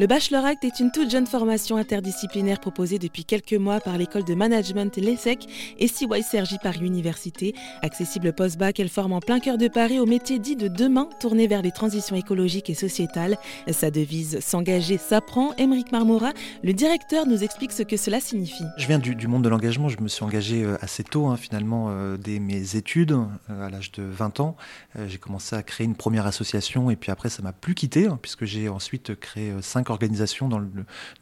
Le Bachelor Act est une toute jeune formation interdisciplinaire proposée depuis quelques mois par l'école de management l'ESSEC et CY Sergi Paris Université. Accessible post-bac, elle forme en plein cœur de Paris au métier dit de demain, tourné vers les transitions écologiques et sociétales. Sa devise S'engager s'apprend. Émeric Marmora, le directeur, nous explique ce que cela signifie. Je viens du, monde de l'engagement. Je me suis engagé euh, assez tôt, hein, finalement, euh, dès mes études, euh, à l'âge de 20 ans. J'ai commencé à créer une première association et puis après, ça m'a plus quitté, hein, puisque j'ai ensuite créé cinq dans le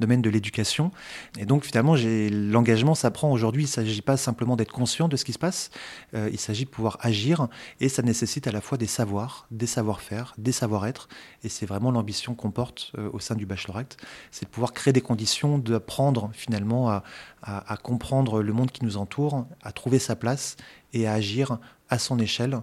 domaine de l'éducation. Et donc finalement, l'engagement s'apprend aujourd'hui. Il ne s'agit pas simplement d'être conscient de ce qui se passe, euh, il s'agit de pouvoir agir et ça nécessite à la fois des savoirs, des savoir-faire, des savoir-être. Et c'est vraiment l'ambition qu'on porte euh, au sein du Bachelor Act, c'est de pouvoir créer des conditions d'apprendre finalement à comprendre le monde qui nous entoure, à trouver sa place et à agir à son échelle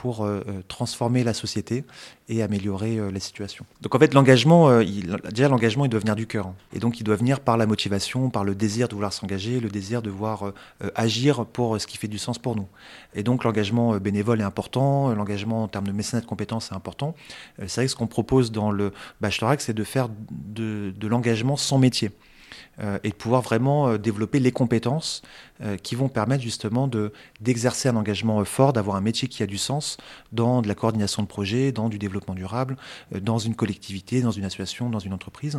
pour euh, euh, transformer la société et améliorer euh, la situation. Donc en fait, l'engagement, déjà l'engagement, il doit venir du cœur. Et donc il doit venir par la motivation, par le désir de vouloir s'engager, le désir de voir agir pour ce qui fait du sens pour nous. Et donc l'engagement bénévole est important, l'engagement en termes de mécénat de compétences est important. c'est vrai que ce qu'on propose dans le bachelorac, c'est de faire de, l'engagement son métier. Euh, et de pouvoir vraiment euh, développer les compétences euh, qui vont permettre justement de, d'exercer un engagement fort, d'avoir un métier qui a du sens dans de la coordination de projets, dans du développement durable, dans une collectivité, dans une association, dans une entreprise.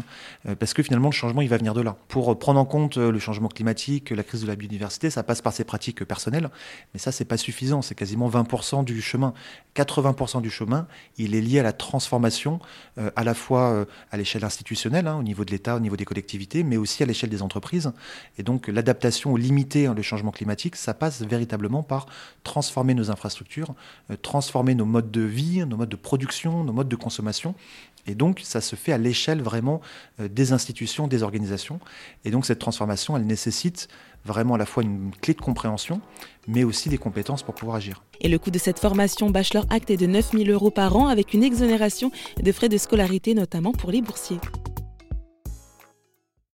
parce que finalement, le changement, il va venir de là. Pour prendre en compte le changement climatique, la crise de la biodiversité, ça passe par ses pratiques personnelles, mais ça, c'est pas suffisant. C'est quasiment 20% du chemin. 80% du chemin, il est lié à la transformation, à la fois à l'échelle institutionnelle, hein, au niveau de l'État, au niveau des collectivités, mais aussi à l'échelle des entreprises. Et donc l'adaptation ou limiter hein, le changement climatique, ça passe véritablement par transformer nos infrastructures, euh, transformer nos modes de vie, nos modes de production, nos modes de consommation. Et donc ça se fait à l'échelle vraiment euh, des institutions, des organisations. Et donc cette transformation, elle nécessite vraiment à la fois une clé de compréhension, mais aussi des compétences pour pouvoir agir. Et le coût de cette formation Bachelor Act est de 9 000 euros par an avec une exonération de frais de scolarité, notamment pour les boursiers.